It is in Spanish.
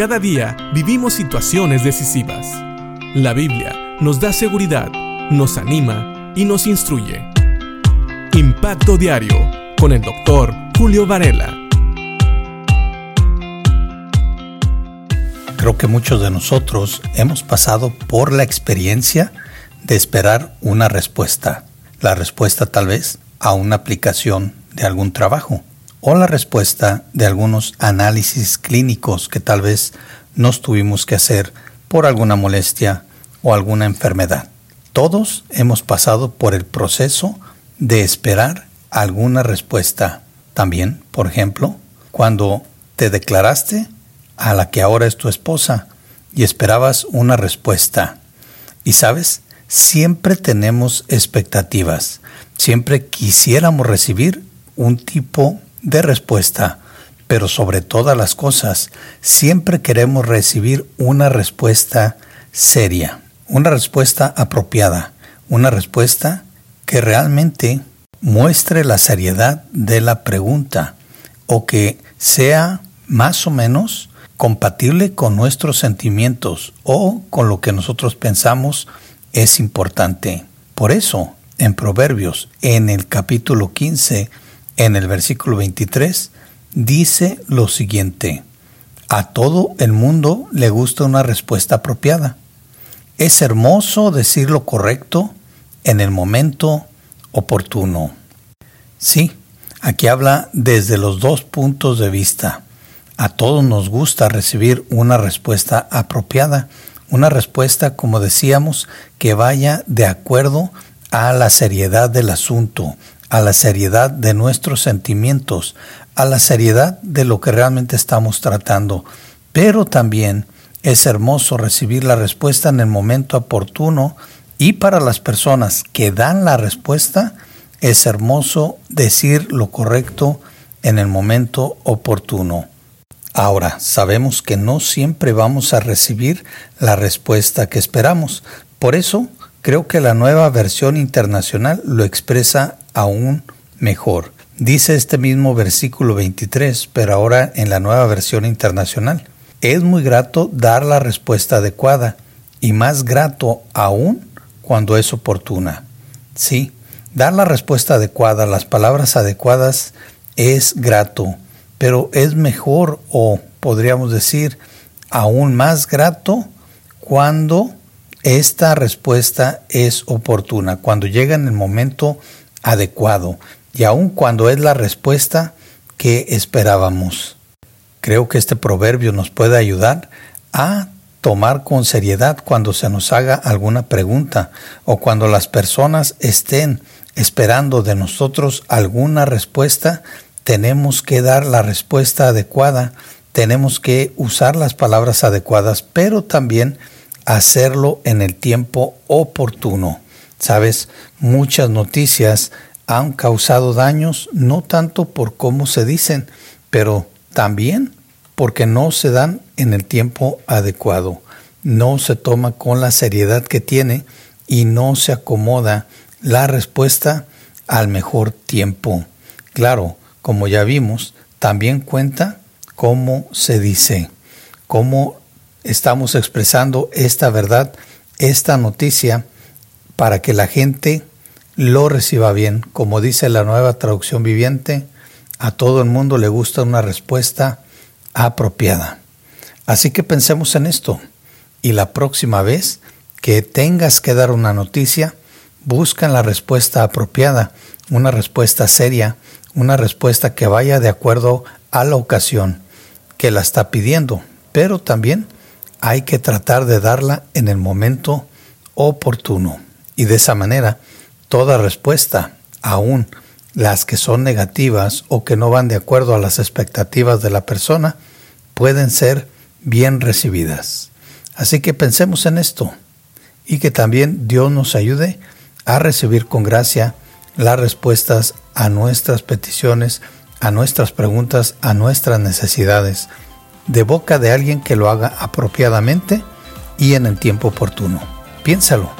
Cada día vivimos situaciones decisivas. La Biblia nos da seguridad, nos anima y nos instruye. Impacto Diario con el doctor Julio Varela. Creo que muchos de nosotros hemos pasado por la experiencia de esperar una respuesta. La respuesta tal vez a una aplicación de algún trabajo o la respuesta de algunos análisis clínicos que tal vez nos tuvimos que hacer por alguna molestia o alguna enfermedad. Todos hemos pasado por el proceso de esperar alguna respuesta. También, por ejemplo, cuando te declaraste a la que ahora es tu esposa y esperabas una respuesta. Y sabes, siempre tenemos expectativas, siempre quisiéramos recibir un tipo de respuesta, pero sobre todas las cosas, siempre queremos recibir una respuesta seria, una respuesta apropiada, una respuesta que realmente muestre la seriedad de la pregunta o que sea más o menos compatible con nuestros sentimientos o con lo que nosotros pensamos es importante. Por eso, en Proverbios, en el capítulo 15, en el versículo 23, dice lo siguiente, a todo el mundo le gusta una respuesta apropiada. Es hermoso decir lo correcto en el momento oportuno. Sí, aquí habla desde los dos puntos de vista. A todos nos gusta recibir una respuesta apropiada, una respuesta, como decíamos, que vaya de acuerdo a la seriedad del asunto, a la seriedad de nuestros sentimientos, a la seriedad de lo que realmente estamos tratando. Pero también es hermoso recibir la respuesta en el momento oportuno y para las personas que dan la respuesta, es hermoso decir lo correcto en el momento oportuno. Ahora, sabemos que no siempre vamos a recibir la respuesta que esperamos. Por eso, creo que la nueva versión internacional lo expresa aún mejor. Dice este mismo versículo 23, pero ahora en la nueva versión internacional. Es muy grato dar la respuesta adecuada y más grato aún cuando es oportuna. Sí, dar la respuesta adecuada, las palabras adecuadas es grato, pero es mejor o podríamos decir aún más grato cuando esta respuesta es oportuna, cuando llega en el momento adecuado y aun cuando es la respuesta que esperábamos. Creo que este proverbio nos puede ayudar a tomar con seriedad cuando se nos haga alguna pregunta o cuando las personas estén esperando de nosotros alguna respuesta, tenemos que dar la respuesta adecuada, tenemos que usar las palabras adecuadas, pero también hacerlo en el tiempo oportuno. Sabes, muchas noticias han causado daños no tanto por cómo se dicen, pero también porque no se dan en el tiempo adecuado, no se toma con la seriedad que tiene y no se acomoda la respuesta al mejor tiempo. Claro, como ya vimos, también cuenta cómo se dice, cómo estamos expresando esta verdad, esta noticia para que la gente lo reciba bien. Como dice la nueva traducción viviente, a todo el mundo le gusta una respuesta apropiada. Así que pensemos en esto y la próxima vez que tengas que dar una noticia, busca la respuesta apropiada, una respuesta seria, una respuesta que vaya de acuerdo a la ocasión que la está pidiendo, pero también hay que tratar de darla en el momento oportuno y de esa manera toda respuesta, aún las que son negativas o que no van de acuerdo a las expectativas de la persona, pueden ser bien recibidas. Así que pensemos en esto y que también Dios nos ayude a recibir con gracia las respuestas a nuestras peticiones, a nuestras preguntas, a nuestras necesidades, de boca de alguien que lo haga apropiadamente y en el tiempo oportuno. Piénsalo